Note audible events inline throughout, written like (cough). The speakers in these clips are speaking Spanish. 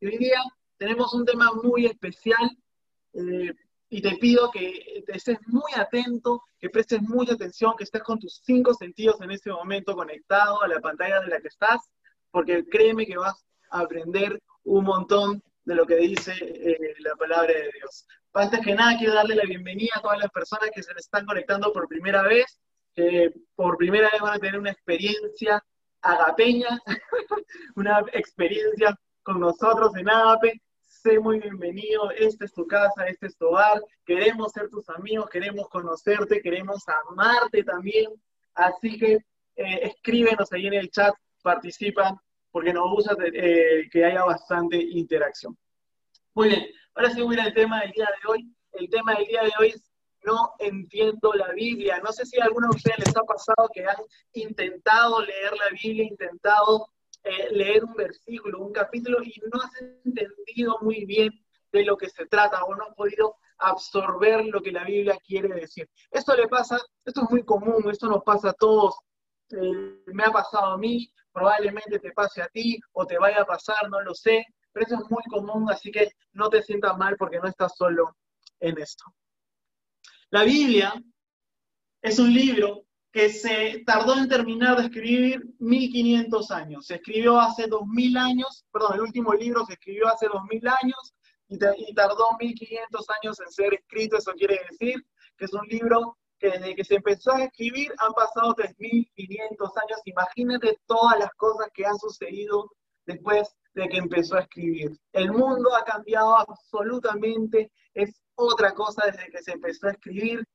Y hoy día tenemos un tema muy especial eh, y te pido que estés muy atento, que prestes mucha atención, que estés con tus cinco sentidos en este momento conectado a la pantalla de la que estás, porque créeme que vas a aprender un montón de lo que dice eh, la palabra de Dios. Antes que nada, quiero darle la bienvenida a todas las personas que se están conectando por primera vez, que por primera vez van a tener una experiencia agapeña, (laughs) una experiencia con nosotros en Agape. Sé muy bienvenido, esta es tu casa, este es tu hogar, queremos ser tus amigos, queremos conocerte, queremos amarte también. Así que eh, escríbenos ahí en el chat, participa, porque nos gusta eh, que haya bastante interacción. Muy bien, ahora sí voy al tema del día de hoy. El tema del día de hoy es no entiendo la Biblia. No sé si a alguno de ustedes les ha pasado que han intentado leer la Biblia, intentado eh, leer un versículo, un capítulo y no has entendido muy bien de lo que se trata o no has podido absorber lo que la Biblia quiere decir. Esto le pasa, esto es muy común, esto nos pasa a todos. Eh, me ha pasado a mí, probablemente te pase a ti o te vaya a pasar, no lo sé, pero eso es muy común, así que no te sientas mal porque no estás solo en esto. La Biblia es un libro que se tardó en terminar de escribir 1500 años. Se escribió hace 2000 años, perdón, el último libro se escribió hace 2000 años y, tardó 1500 años en ser escrito. Eso quiere decir que es un libro que desde que se empezó a escribir han pasado 3500 años. Imagínate todas las cosas que han sucedido después de que empezó a escribir. El mundo ha cambiado absolutamente, es otra cosa desde que se empezó a escribir.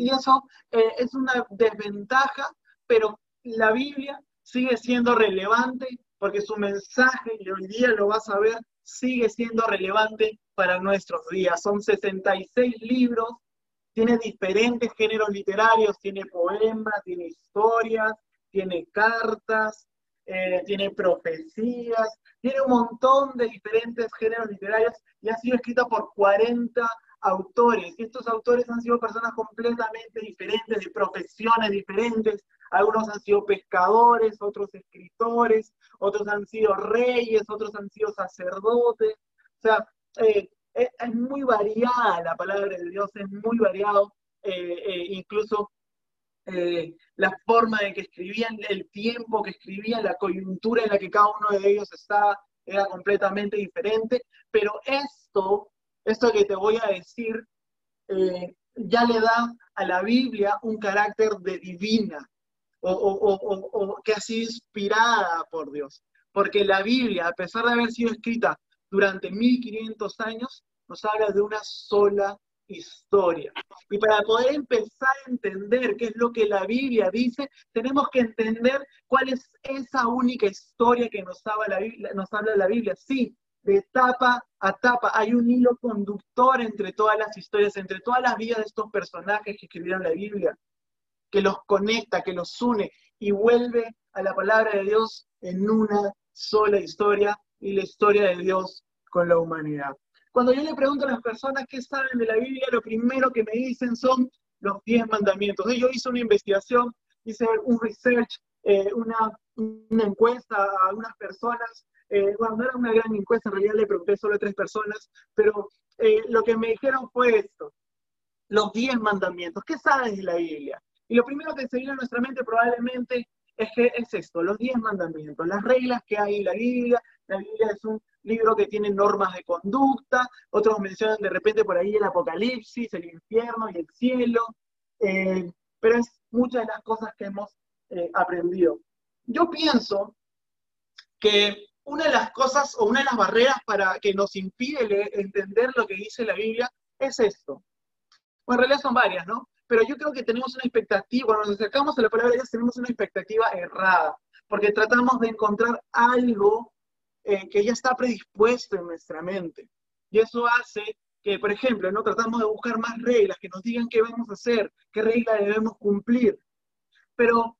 Y eso eh, es una desventaja, pero la Biblia sigue siendo relevante porque su mensaje, y hoy día lo vas a ver, sigue siendo relevante para nuestros días. Son 66 libros, tiene diferentes géneros literarios, tiene poemas, tiene historias, tiene cartas, eh, tiene profecías, tiene un montón de diferentes géneros literarios y ha sido escrita por 40 autores. Y estos autores han sido personas completamente diferentes, de profesiones diferentes. Algunos han sido pescadores, otros escritores, otros han sido reyes, otros han sido sacerdotes. O sea, eh, es, muy variada la palabra de Dios, es muy variado. Eh, eh, incluso la forma en que escribían, el tiempo que escribían, la coyuntura en la que cada uno de ellos estaba, era completamente diferente. Pero esto esto que te voy a decir eh, ya le da a la Biblia un carácter de divina o, que ha sido inspirada por Dios. Porque la Biblia, a pesar de haber sido escrita durante 1500 años, nos habla de una sola historia. Y para poder empezar a entender qué es lo que la Biblia dice, tenemos que entender cuál es esa única historia que nos habla la Biblia. Nos habla la Biblia. Sí, de tapa a tapa. Hay un hilo conductor entre todas las historias, entre todas las vidas de estos personajes que escribieron la Biblia, que los conecta, que los une y vuelve a la palabra de Dios en una sola historia y la historia de Dios con la humanidad. Cuando yo le pregunto a las personas qué saben de la Biblia, lo primero que me dicen son los diez mandamientos. Yo hice una investigación, hice un research, eh, una encuesta a algunas personas eh, bueno, no era una gran encuesta, en realidad le pregunté solo a tres personas, pero eh, lo que me dijeron fue esto, los diez mandamientos, ¿qué sabes de la Biblia? Y lo primero que se viene a nuestra mente probablemente es que es esto, los diez mandamientos, las reglas que hay en la Biblia. La Biblia es un libro que tiene normas de conducta, otros mencionan de repente por ahí el apocalipsis, el infierno y el cielo, eh, pero es muchas de las cosas que hemos aprendido. Yo pienso que una de las cosas o una de las barreras para que nos impide entender lo que dice la Biblia es esto. Bueno, en realidad son varias, ¿no? Pero yo creo que tenemos una expectativa, cuando nos acercamos a la palabra de Dios tenemos una expectativa errada, porque tratamos de encontrar algo eh, que ya está predispuesto en nuestra mente. Y eso hace que, por ejemplo, no tratamos de buscar más reglas que nos digan qué vamos a hacer, qué reglas debemos cumplir. Pero,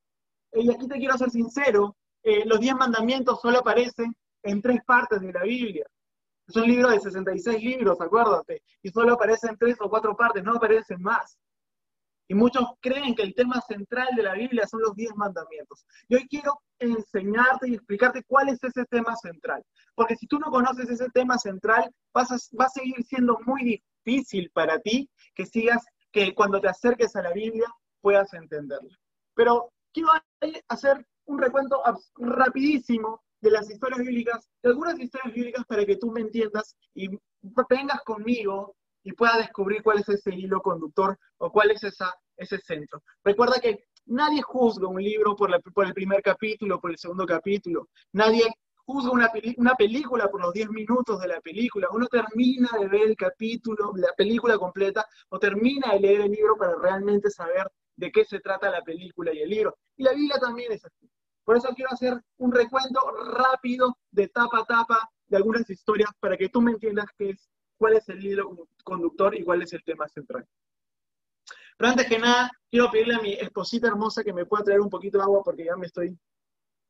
eh, y aquí te quiero ser sincero, eh, los diez mandamientos solo aparecen en tres partes de la Biblia. Es un libro de 66 libros, acuérdate, y solo aparecen tres o cuatro partes, no aparecen más. Y muchos creen que el tema central de la Biblia son los diez mandamientos. Y hoy quiero enseñarte y explicarte cuál es ese tema central. Porque si tú no conoces ese tema central, vas a, va a seguir siendo muy difícil para ti que sigas, que cuando te acerques a la Biblia puedas entenderla. Pero quiero hacer un recuento rapidísimo de las historias bíblicas, de algunas historias bíblicas para que tú me entiendas y vengas conmigo y pueda descubrir cuál es ese hilo conductor o cuál es esa, ese centro. Recuerda que nadie juzga un libro por, por el primer capítulo, por el segundo capítulo. Nadie juzga una, una película por los 10 minutos de la película. Uno termina de ver el capítulo, la película completa, o termina de leer el libro para realmente saber de qué se trata la película y el libro. Y la Biblia también es así. Por eso quiero hacer un recuento rápido de tapa a tapa de algunas historias para que tú me entiendas qué es cuál es el hilo conductor y cuál es el tema central. Pero antes que nada, quiero pedirle a mi esposita hermosa que me pueda traer un poquito de agua porque ya me estoy,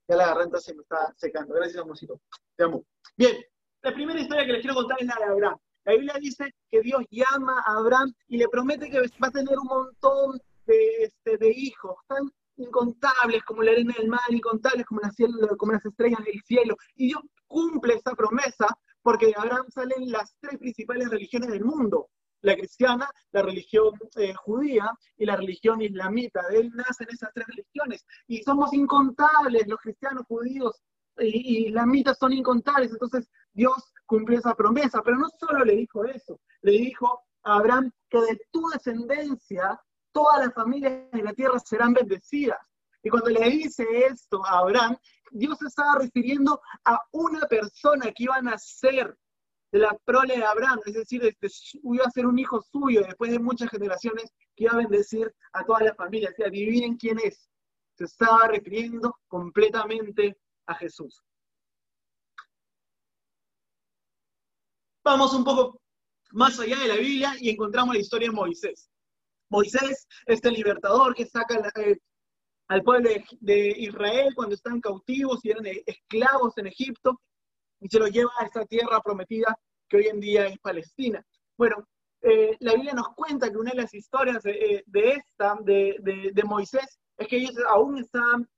ya la garganta se me está secando. Gracias, amorcito. Te amo. Bien, la primera historia que les quiero contar es la de Abraham. La Biblia dice que Dios llama a Abraham y le promete que va a tener un montón de, este, de hijos, tan incontables como la arena del mar, incontables como las, como las estrellas del cielo. Y Dios cumple esa promesa porque de Abraham salen las tres principales religiones del mundo, la cristiana, la religión eh, judía y la religión islamita. De él nacen esas tres religiones. Y somos incontables, los cristianos, judíos y, islamitas son incontables. Entonces Dios cumplió esa promesa. Pero no solo le dijo eso, le dijo a Abraham que de tu descendencia todas las familias de la tierra serán bendecidas. Y cuando le dice esto a Abraham, Dios se estaba refiriendo a una persona que iba a nacer de la prole de Abraham, es decir, este, iba a ser un hijo suyo después de muchas generaciones que iba a bendecir a toda la familia. O sea, adivinen quién es. Se estaba refiriendo completamente a Jesús. Vamos un poco más allá de la Biblia y encontramos la historia de Moisés. Moisés, este libertador que saca eh, al pueblo de, Israel cuando están cautivos y eran esclavos en Egipto y se los lleva a esta tierra prometida que hoy en día es Palestina. Bueno, eh, la Biblia nos cuenta que una de las historias de, eh, esta, de, Moisés, es que ellos aún están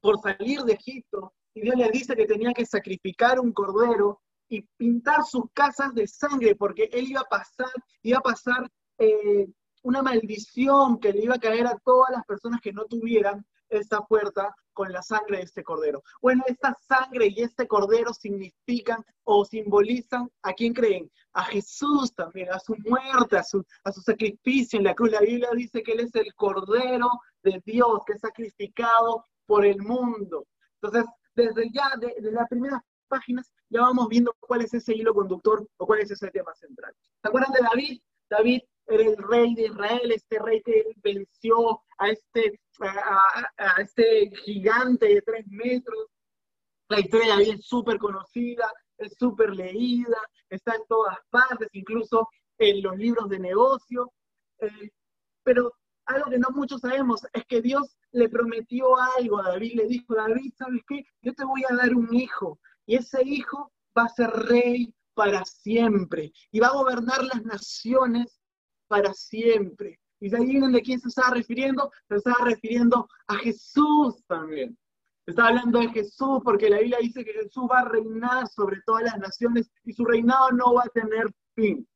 por salir de Egipto y Dios les dice que tenía que sacrificar un cordero y pintar sus casas de sangre porque él iba a pasar, iba a pasar eh, una maldición que le iba a caer a todas las personas que no tuvieran esta puerta con la sangre de este cordero. Bueno, esta sangre y este cordero significan o simbolizan a quién creen, a Jesús también, a su muerte, a su, a su sacrificio en la cruz. La Biblia dice que Él es el cordero de Dios que es sacrificado por el mundo. Entonces, desde ya, de, de las primeras páginas, ya vamos viendo cuál es ese hilo conductor o cuál es ese tema central. ¿Se acuerdan de David? David el rey de Israel, este rey que venció a este, a, este gigante de tres metros. La historia de David es súper conocida, es súper leída, está en todas partes, incluso en los libros de negocio. Eh, pero algo que no muchos sabemos es que Dios le prometió algo a David, le dijo, David, ¿sabes qué? Yo te voy a dar un hijo y ese hijo va a ser rey para siempre y va a gobernar las naciones para siempre. Y de ahí de quién se estaba refiriendo, se estaba refiriendo a Jesús también. Se está hablando de Jesús porque la Biblia dice que Jesús va a reinar sobre todas las naciones y su reinado no va a tener fin.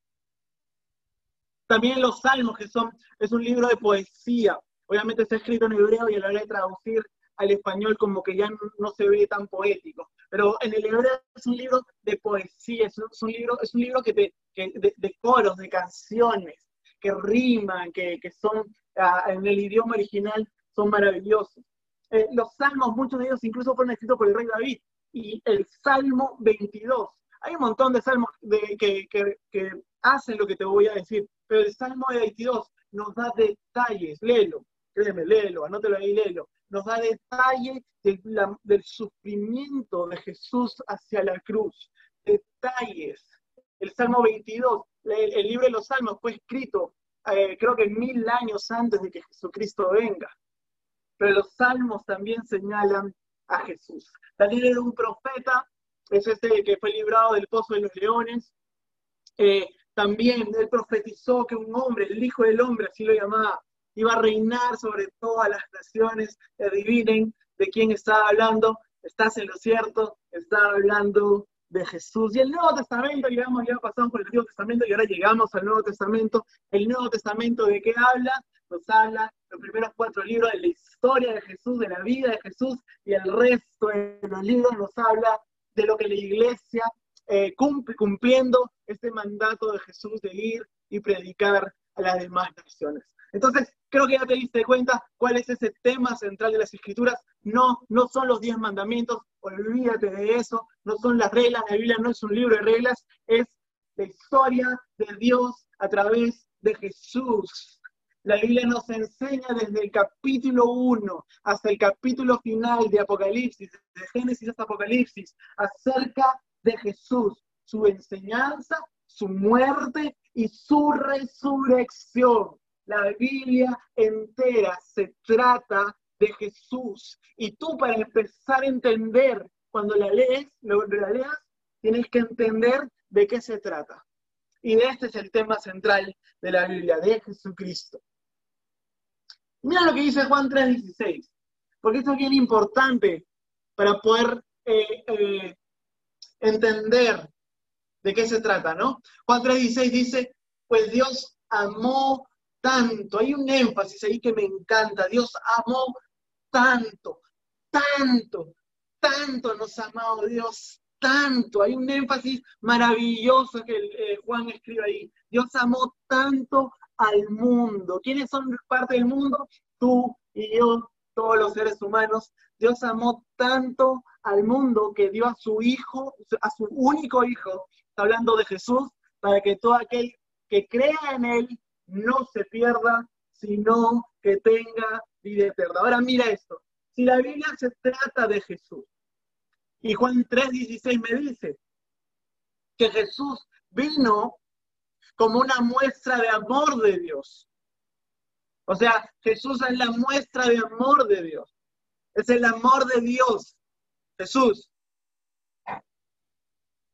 También los salmos, que son, es un libro de poesía. Obviamente está escrito en hebreo y a la hora de traducir al español como que ya no, se ve tan poético. Pero en el hebreo es un libro de poesía, es un, libro, es un libro que te, de coros, de canciones que riman, que, son ah, en el idioma original, son maravillosos. Eh, los salmos, muchos de ellos incluso fueron escritos por el rey David. Y el Salmo 22. Hay un montón de salmos que, hacen lo que te voy a decir, pero el Salmo 22 nos da detalles, léelo, créeme, léelo, anótelo ahí, léelo, nos da detalles del sufrimiento de Jesús hacia la cruz, detalles. El Salmo 22 el, libro de los Salmos fue escrito eh, creo que mil años antes de que Jesucristo venga. Pero los Salmos también señalan a Jesús. Daniel era un profeta, es este que fue librado del pozo de los leones. Eh, también él profetizó que un hombre, el Hijo del Hombre, así lo llamaba, iba a reinar sobre todas las naciones. Adivinen de quién estaba hablando. Estás en lo cierto, está hablando de Jesús. Y el Nuevo Testamento, digamos, ya pasamos por el Antiguo Testamento y ahora llegamos al Nuevo Testamento. El Nuevo Testamento, ¿de qué habla? Nos habla los primeros cuatro libros de la historia de Jesús, de la vida de Jesús, y el resto de los libros nos habla de lo que la iglesia eh, cumple, cumpliendo este mandato de Jesús de ir y predicar a las demás naciones. Entonces, creo que ya te diste cuenta cuál es ese tema central de las escrituras. No, no son los diez mandamientos, olvídate de eso, no son las reglas, la Biblia no es un libro de reglas, es la historia de Dios a través de Jesús. La Biblia nos enseña desde el capítulo 1 hasta el capítulo final de Apocalipsis, de Génesis hasta Apocalipsis, acerca de Jesús, su enseñanza, su muerte y su resurrección. La Biblia entera se trata de Jesús. Y tú para empezar a entender, cuando la lees, cuando la leas, tienes que entender de qué se trata. Y este es el tema central de la Biblia, de Jesucristo. Mira lo que dice Juan 3:16, porque esto es bien importante para poder eh, eh, entender de qué se trata, ¿no? Juan 3:16 dice, pues Dios amó tanto, hay un énfasis ahí que me encanta, Dios amó tanto, tanto, tanto nos ha amado Dios, tanto, hay un énfasis maravilloso que eh, Juan escribe ahí, Dios amó tanto al mundo. ¿Quiénes son parte del mundo? Tú y yo, todos los seres humanos. Dios amó tanto al mundo que dio a su hijo, a su único hijo, hablando de Jesús, para que todo aquel que crea en él no se pierda, sino que tenga vida eterna. Ahora mira esto, si la Biblia se trata de Jesús, y Juan 3:16 me dice que Jesús vino como una muestra de amor de Dios. O sea, Jesús es la muestra de amor de Dios. Es el amor de Dios, Jesús.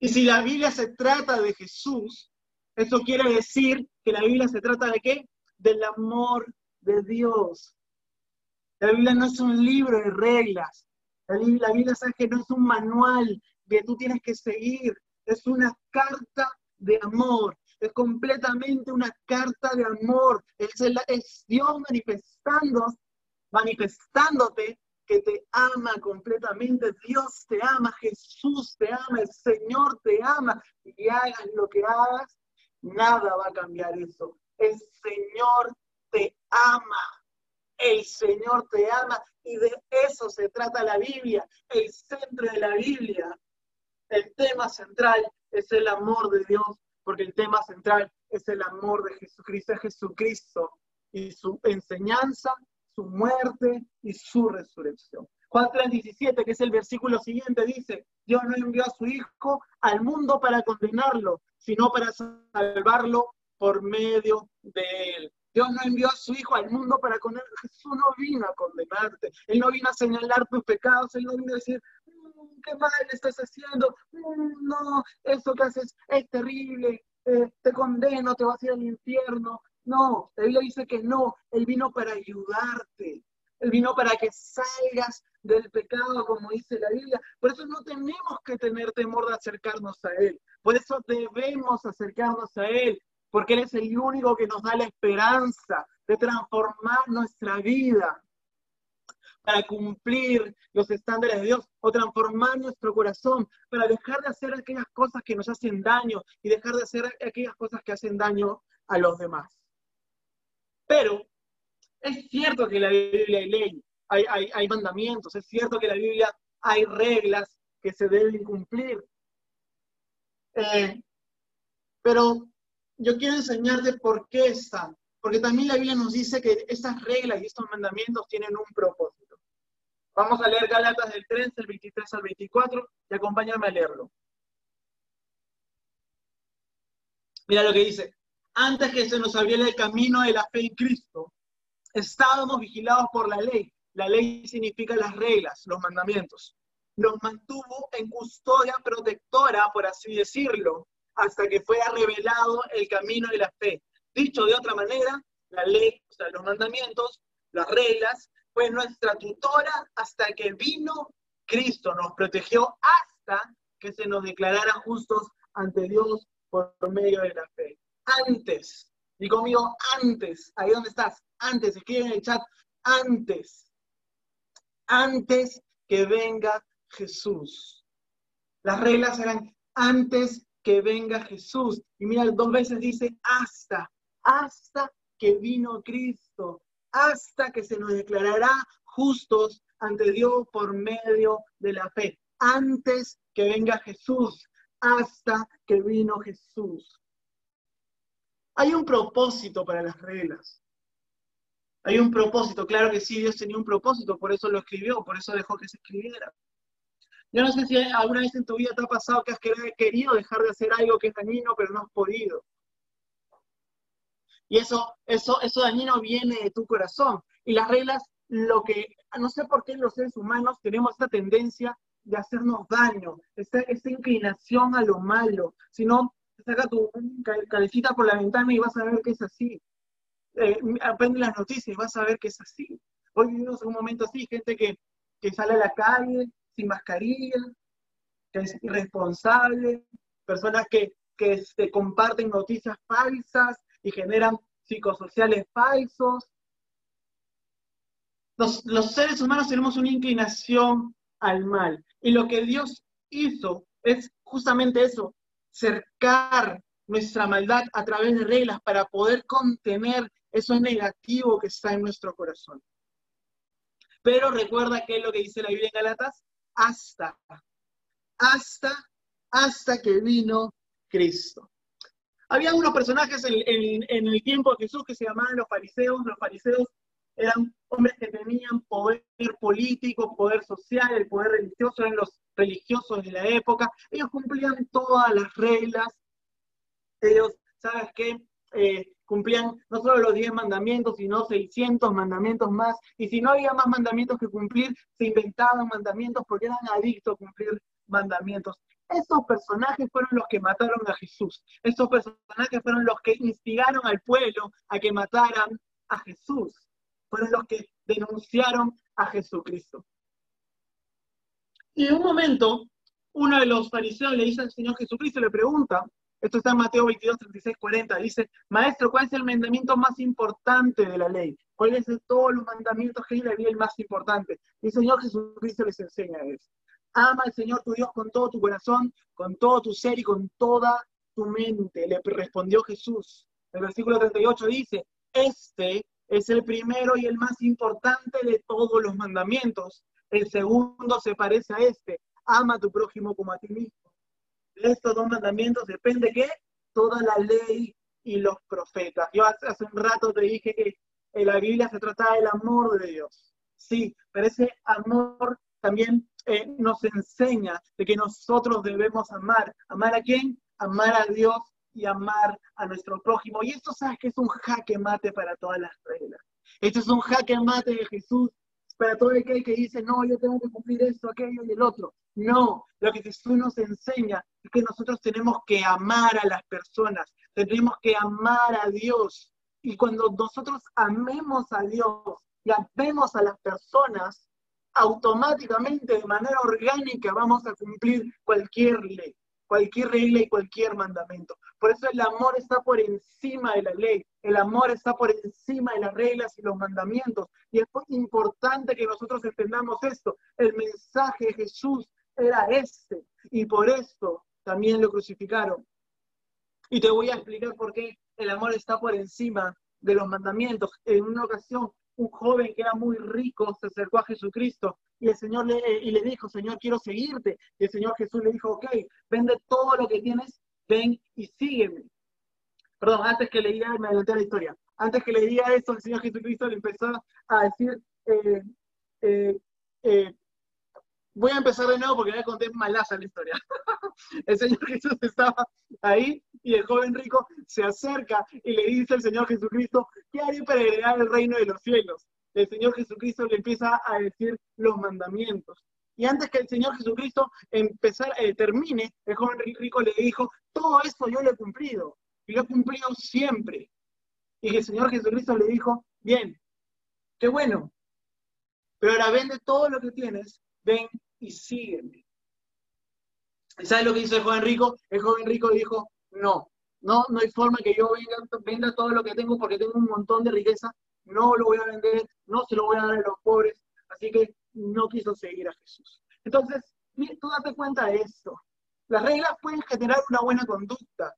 Y si la Biblia se trata de Jesús, eso quiere decir que la Biblia se trata de qué? Del amor de Dios. La Biblia no es un libro de reglas. La Biblia, la Biblia sabe que no es un manual que tú tienes que seguir. Es una carta de amor es completamente una carta de amor. Es, es Dios manifestando, manifestándote te ama completamente. Dios te ama, Jesús te ama, el Señor te ama. Y hagas lo que hagas, nada va a cambiar eso. El Señor te ama. El Señor te ama y de eso se trata la Biblia. El centro de la Biblia, el tema central es el amor de Dios porque el tema central es el amor de Jesucristo, Jesucristo y su enseñanza, su muerte y su resurrección. Juan 3:17, que es el versículo siguiente, dice, Dios no envió a su Hijo al mundo para condenarlo, sino para salvarlo por medio de él. Dios no envió a su Hijo al mundo para condenarlo. Jesús no vino a condenarte. Él no vino a señalar tus pecados. Él no vino a decir, qué mal estás haciendo, mm, no, eso que haces es terrible, eh, te condeno, te vas a ir al infierno. No, la Biblia dice que no, Él vino para ayudarte, Él vino para que salgas del pecado, como dice la Biblia. Por eso no tenemos que tener temor de acercarnos a Él, por eso debemos acercarnos a Él, porque Él es el único que nos da la esperanza de transformar nuestra vida para cumplir los estándares de Dios o transformar nuestro corazón, para dejar de hacer aquellas cosas que nos hacen daño y dejar de hacer aquellas cosas que hacen daño a los demás. Pero es cierto que en la Biblia hay ley, hay, mandamientos, es cierto que en la Biblia hay reglas que se deben cumplir. Eh, pero yo quiero enseñarte por qué están. Porque también la Biblia nos dice que estas reglas y estos mandamientos tienen un propósito. Vamos a leer Gálatas del 13, el 23 al 24, y acompáñame a leerlo. Mira lo que dice. Antes que se nos abriera el camino de la fe en Cristo, estábamos vigilados por la ley. La ley significa las reglas, los mandamientos. Nos mantuvo en custodia protectora, por así decirlo, hasta que fue revelado el camino de la fe. Dicho de otra manera, la ley, o sea, los mandamientos, las reglas, fue nuestra tutora hasta que vino Cristo, nos protegió hasta que se nos declarara justos ante Dios por medio de la fe. Antes, y conmigo, antes, ahí donde estás, antes, escribe en el chat, antes, antes que venga Jesús. Las reglas eran antes que venga Jesús. Y mira, dos veces dice hasta, hasta que vino Cristo, hasta que se nos declarará justos ante Dios por medio de la fe. Antes que venga Jesús, hasta que vino Jesús. Hay un propósito para las reglas. Hay un propósito, claro que sí, Dios tenía un propósito, por eso lo escribió, por eso dejó que se escribiera. Yo no sé si alguna vez en tu vida te ha pasado que has querido dejar de hacer algo que es dañino, pero no has podido. Y eso, eso, eso dañino viene de tu corazón. Y las reglas, lo que, no sé por qué los seres humanos tenemos esta tendencia de hacernos daño, esta, inclinación a lo malo. Si no, saca tu cabecita por la ventana y vas a ver que es así. Eh, aprende las noticias y vas a ver que es así. Hoy vivimos en un momento así, gente que, que sale a la calle sin mascarilla, que es irresponsable, personas que, que este, comparten noticias falsas y generan psicosociales falsos. Los, los seres humanos tenemos una inclinación al mal. Y lo que Dios hizo es justamente eso, cercar nuestra maldad a través de reglas para poder contener eso negativo que está en nuestro corazón. Pero recuerda que es lo que dice la Biblia en Galatas, hasta, hasta, hasta que vino Cristo. Había unos personajes en, el tiempo de Jesús que se llamaban los fariseos. Los fariseos eran hombres que tenían poder político, poder social, el poder religioso, eran los religiosos de la época. Ellos cumplían todas las reglas. Ellos, ¿sabes qué? Eh, cumplían no solo los 10 mandamientos, sino 600 mandamientos más. Y si no había más mandamientos que cumplir, se inventaban mandamientos porque eran adictos a cumplir mandamientos. Esos personajes fueron los que mataron a Jesús. Esos personajes fueron los que instigaron al pueblo a que mataran a Jesús. Fueron los que denunciaron a Jesucristo. Y en un momento, uno de los fariseos le dice al Señor Jesucristo, le pregunta, esto está en Mateo 22, 36, 40. Dice, maestro, ¿cuál es el mandamiento más importante de la ley? ¿Cuál es de todos los mandamientos que hay la ley el más importante? Y el Señor Jesucristo les enseña eso. Ama al Señor tu Dios con todo tu corazón, con todo tu ser y con toda tu mente. Le respondió Jesús. El versículo 38 dice, este es el primero y el más importante de todos los mandamientos. El segundo se parece a este. Ama a tu prójimo como a ti mismo estos dos mandamientos depende que toda la ley y los profetas. Yo hace, un rato te dije que en la Biblia se trata del amor de Dios. Sí, pero ese amor también eh, nos enseña de que nosotros debemos amar. ¿Amar a quién? Amar a Dios y amar a nuestro prójimo. Y esto sabes que es un jaque mate para todas las reglas. Esto es un jaque mate de Jesús para todo aquel que dice, no, yo tengo que cumplir esto, aquello y el otro. No, lo que Jesús nos enseña es que nosotros tenemos que amar a las personas, tenemos que amar a Dios. Y cuando nosotros amemos a Dios y amemos a las personas, automáticamente, de manera orgánica, vamos a cumplir cualquier ley, cualquier regla y cualquier mandamento. Por eso el amor está por encima de la ley. El amor está por encima de las reglas y los mandamientos. Y es importante que nosotros entendamos esto. El mensaje de Jesús era este. Y por esto también lo crucificaron. Y te voy a explicar por qué el amor está por encima de los mandamientos. En una ocasión, un joven que era muy rico se acercó a Jesucristo y el Señor le, y le dijo, Señor, quiero seguirte. Y el Señor Jesús le dijo, ok, vende todo lo que tienes, ven y sígueme. Perdón, antes que le diga, me adelanté la historia. Antes que le diga eso, el Señor Jesucristo le empezó a decir, eh, eh, eh, voy a empezar de nuevo porque ya conté malaza la historia. (laughs) el Señor Jesús estaba ahí y el joven rico se acerca y le dice al Señor Jesucristo, ¿qué haré para heredar el reino de los cielos? El Señor Jesucristo le empieza a decir los mandamientos. Y antes que el Señor Jesucristo empezar, termine, el joven rico le dijo, todo esto yo lo he cumplido y lo he cumplido siempre. Y el Señor Jesucristo le dijo, bien, qué bueno, pero ahora vende todo lo que tienes, ven y sígueme. ¿Y sabes lo que hizo el joven rico? El joven rico dijo, no, no, no hay forma que yo venda todo lo que tengo porque tengo un montón de riqueza, no lo voy a vender, no se lo voy a dar a los pobres, así que no quiso seguir a Jesús. Entonces, tú date cuenta de esto. Las reglas pueden generar una buena conducta,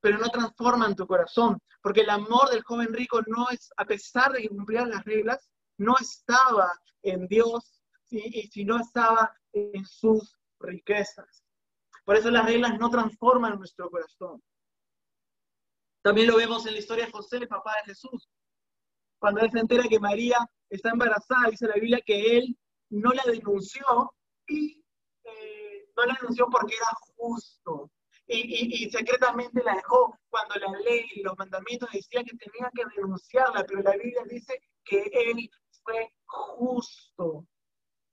pero no transforman tu corazón, porque el amor del joven rico no es, a pesar de que cumplía las reglas, no estaba en Dios y si no estaba en sus riquezas. Por eso las reglas no transforman nuestro corazón. También lo vemos en la historia de José, el papá de Jesús. Cuando él se entera que María está embarazada, dice la Biblia que él no la denunció y eh, no la denunció porque era justo. Y, y, secretamente la dejó cuando la ley y los mandamientos decían que tenía que denunciarla, pero la Biblia dice que él fue justo.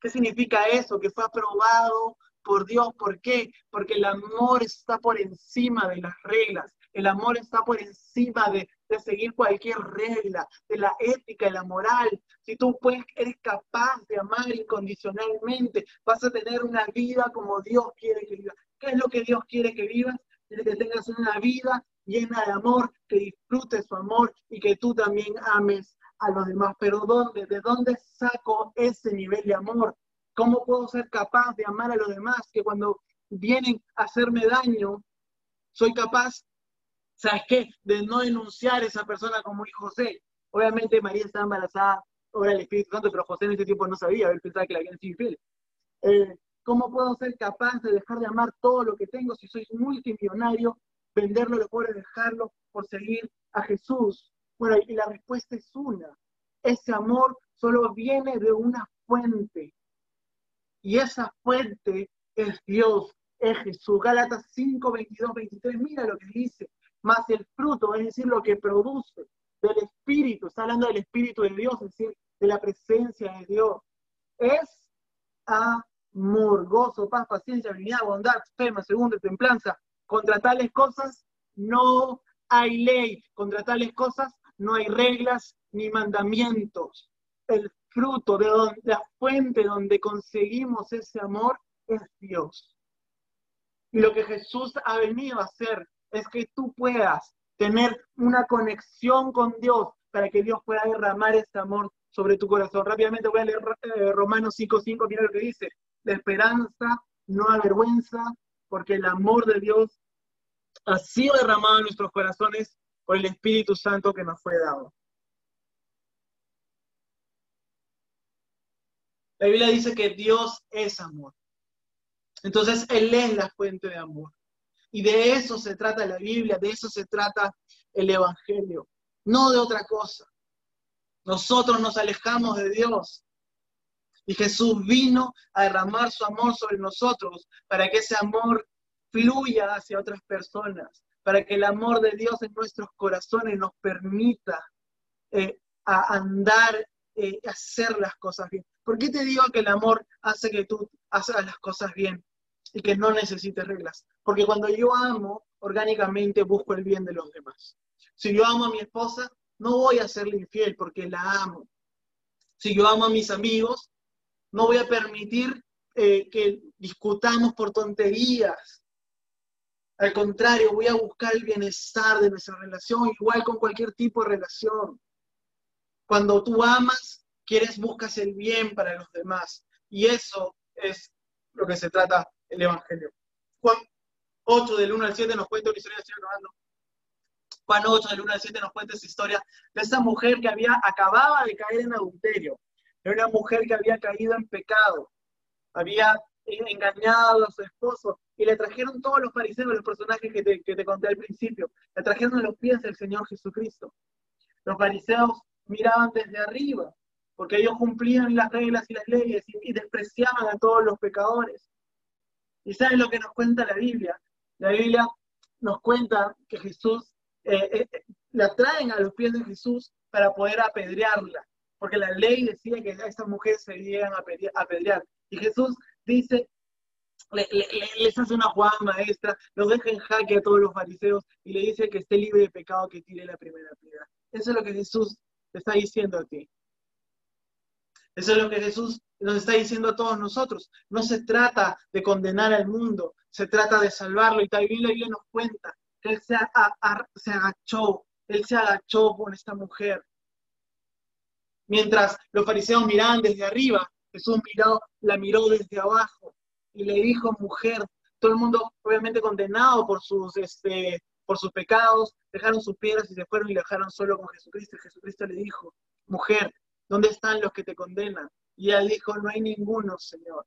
¿Qué significa eso? Que fue aprobado por Dios. ¿Por qué? Porque el amor está por encima de las reglas. El amor está por encima de, seguir cualquier regla, de la ética y la moral. Si tú puedes, eres capaz de amar incondicionalmente, vas a tener una vida como Dios quiere que vivas. ¿Qué es lo que Dios quiere que vivas? Quiere que tengas una vida llena de amor, que disfrutes su amor y que tú también ames a los demás. Pero ¿dónde? ¿De dónde saco ese nivel de amor? ¿Cómo puedo ser capaz de amar a los demás que cuando vienen a hacerme daño, soy capaz, ¿sabes qué? De no denunciar a esa persona como hijo José. Obviamente María estaba embarazada, ahora el Espíritu Santo, pero José en ese tiempo no sabía, él pensaba que la habían sido infiel. Eh, ¿Cómo puedo ser capaz de dejar de amar todo lo que tengo si soy multimillonario, venderlo lo puedo dejarlo por seguir a Jesús? Bueno, y la respuesta es una. Ese amor solo viene de una fuente. Y esa fuente es Dios, es Jesús. Gálatas 5, 22, 23, mira lo que dice. Más el fruto, es decir, lo que produce del Espíritu, está hablando del Espíritu de Dios, es decir, de la presencia de Dios. Es amor, gozo, paz, paciencia, benignidad, bondad, fe, segunda, templanza. Contra tales cosas no hay ley. Contra tales cosas no hay reglas ni mandamientos. El fruto, de donde, la fuente donde conseguimos ese amor es Dios. Y lo que Jesús ha venido a hacer es que tú puedas tener una conexión con Dios para que Dios pueda derramar ese amor sobre tu corazón. Rápidamente voy a leer eh, Romanos 5.5, mira lo que dice. La esperanza no avergüenza, porque el amor de Dios ha sido derramado en nuestros corazones por el Espíritu Santo que nos fue dado. La Biblia dice que Dios es amor. Entonces Él es la fuente de amor. Y de eso se trata la Biblia, de eso se trata el Evangelio, no de otra cosa. Nosotros nos alejamos de Dios. Y Jesús vino a derramar su amor sobre nosotros para que ese amor fluya hacia otras personas, para que el amor de Dios en nuestros corazones nos permita eh, a andar, eh, hacer las cosas bien. ¿Por qué te digo que el amor hace que tú hagas las cosas bien y que no necesites reglas? Porque cuando yo amo, orgánicamente busco el bien de los demás. Si yo amo a mi esposa, no voy a serle infiel porque la amo. Si yo amo a mis amigos, no voy a permitir eh, que discutamos por tonterías. Al contrario, voy a buscar el bienestar de nuestra relación, igual con cualquier tipo de relación. Cuando tú amas, quieres, buscas el bien para los demás. Y eso es lo que se trata el Evangelio. Juan 8 del 1 al 7 nos cuenta una historia, Juan 8 del 1 al 7 nos cuenta esa historia de esa mujer que había, acababa de caer en adulterio. Era una mujer que había caído en pecado. Había engañado a su esposo y le trajeron todos los fariseos, los personajes que te, que te conté al principio. Le trajeron a los pies del Señor Jesucristo. Los fariseos miraban desde arriba porque ellos cumplían las reglas y las leyes y, despreciaban a todos los pecadores. ¿Y saben lo que nos cuenta la Biblia? La Biblia nos cuenta que Jesús, eh, eh, eh, la traen a los pies de Jesús para poder apedrearla, porque la ley decía que a esa mujer se llegan a apedrear. Y Jesús dice, les hace una jugada maestra, los deja en jaque a todos los fariseos y le dice que esté libre de pecado que tire la primera piedra. Eso es lo que Jesús te está diciendo a ti. Eso es lo que Jesús nos está diciendo a todos nosotros. No se trata de condenar al mundo, se trata de salvarlo. Y también la Biblia nos cuenta que Él se, se agachó, Él se agachó por esta mujer. Mientras los fariseos miraban desde arriba, Jesús miró, la miró desde abajo y le dijo, mujer, todo el mundo obviamente condenado por sus, este, por sus pecados, dejaron sus piedras y se fueron y le dejaron solo con Jesucristo. Y Jesucristo le dijo, mujer, ¿dónde están los que te condenan? Y él dijo, no hay ninguno, Señor.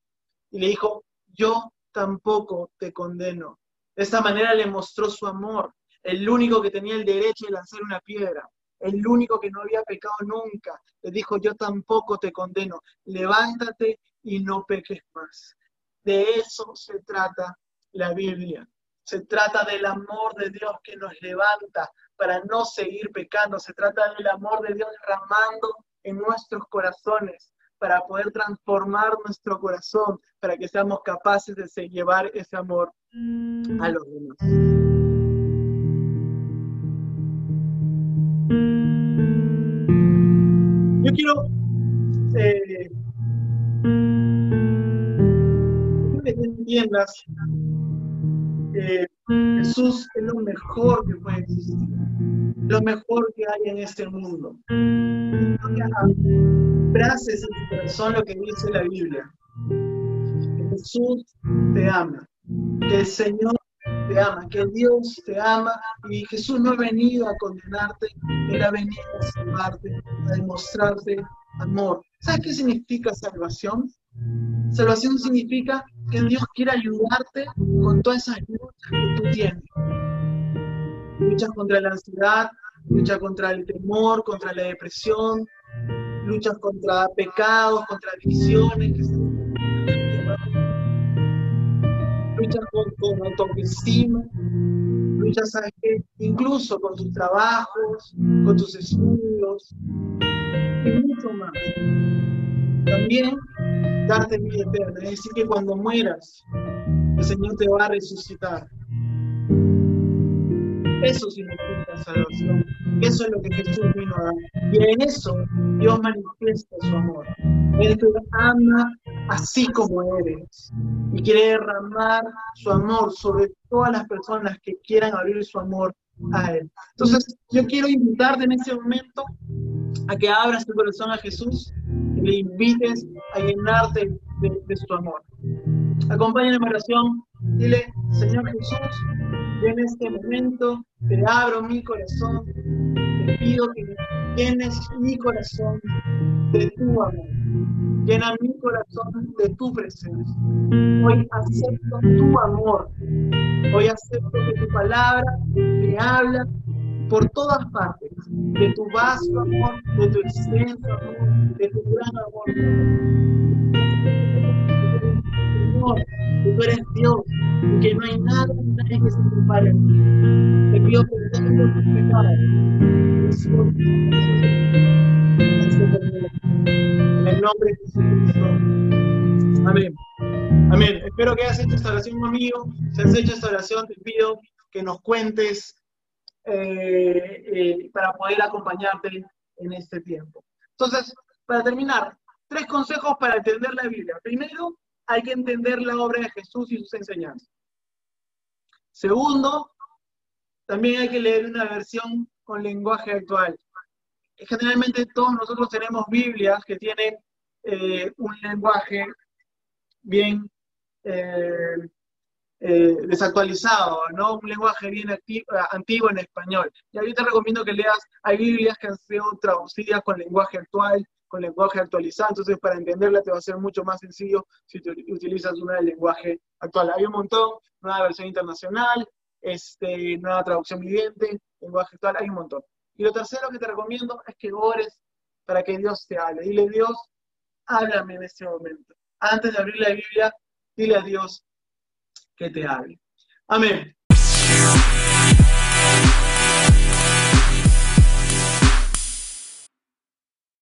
Y le dijo, yo tampoco te condeno. De esta manera le mostró su amor, el único que tenía el derecho de lanzar una piedra, el único que no había pecado nunca. Le dijo, yo tampoco te condeno, levántate y no peques más. De eso se trata la Biblia. Se trata del amor de Dios que nos levanta para no seguir pecando. Se trata del amor de Dios derramando en nuestros corazones para poder transformar nuestro corazón, para que seamos capaces de llevar ese amor a los demás. Yo quiero eh, que entiendas que Jesús es lo mejor que puede existir, lo mejor que hay en este mundo. Frases corazón lo que dice la Biblia. Que Jesús te ama, que el Señor te ama, que Dios te ama y Jesús no ha venido a condenarte, Él ha venido a salvarte, a demostrarte amor. ¿Sabes qué significa salvación? Salvación significa que Dios quiere ayudarte con todas esas luchas que tú tienes. Luchas contra la ansiedad, luchas contra el temor, contra la depresión, luchas contra pecados, contra adicciones, luchas con, con autoestima, luchas incluso con tus trabajos, con tus estudios y mucho más. También darte vida eterna, es decir, que cuando mueras, el Señor te va a resucitar. Eso significa salvación. Eso es lo que Jesús vino a dar. Y en eso Dios manifiesta su amor. Él te ama así como eres. Y quiere derramar su amor sobre todas las personas que quieran abrir su amor a Él. Entonces, yo quiero invitarte en este momento a que abras tu corazón a Jesús y le invites a llenarte de, su amor. Acompáñame en oración. Dile, Señor Jesús, en este momento te abro mi corazón, te pido que llenes mi corazón de tu amor, llena mi corazón de tu presencia. Hoy acepto tu amor, hoy acepto que tu palabra me habla por todas partes, de tu vasto amor, de tu extenso amor, de tu gran amor. Señor, que tú eres Dios, y que no hay nada ni que se compare a ti. Te pido perdón por tus pecados. En el nombre de Jesucristo. Amén. Amén. Espero que hayas hecho esta oración conmigo. Si has hecho esta oración, te pido que nos cuentes eh, eh, para poder acompañarte en este tiempo. Entonces, para terminar, tres consejos para entender la Biblia. Primero, hay que entender la obra de Jesús y sus enseñanzas. Segundo, también hay que leer una versión con lenguaje actual. Generalmente todos nosotros tenemos Biblias que tienen eh, un lenguaje bien eh, desactualizado, ¿no? Un lenguaje bien antiguo en español. Y te recomiendo que leas, hay Biblias que han sido traducidas con lenguaje actual, con lenguaje actualizado, entonces para entenderla te va a ser mucho más sencillo si utilizas una del lenguaje actual. Hay un montón, nueva versión internacional, este, nueva traducción viviente, lenguaje actual, hay un montón. Y lo tercero que te recomiendo es que ores para que Dios te hable. Dile, Dios, háblame en este momento. Antes de abrir la Biblia, dile a Dios, que te hable. Amén.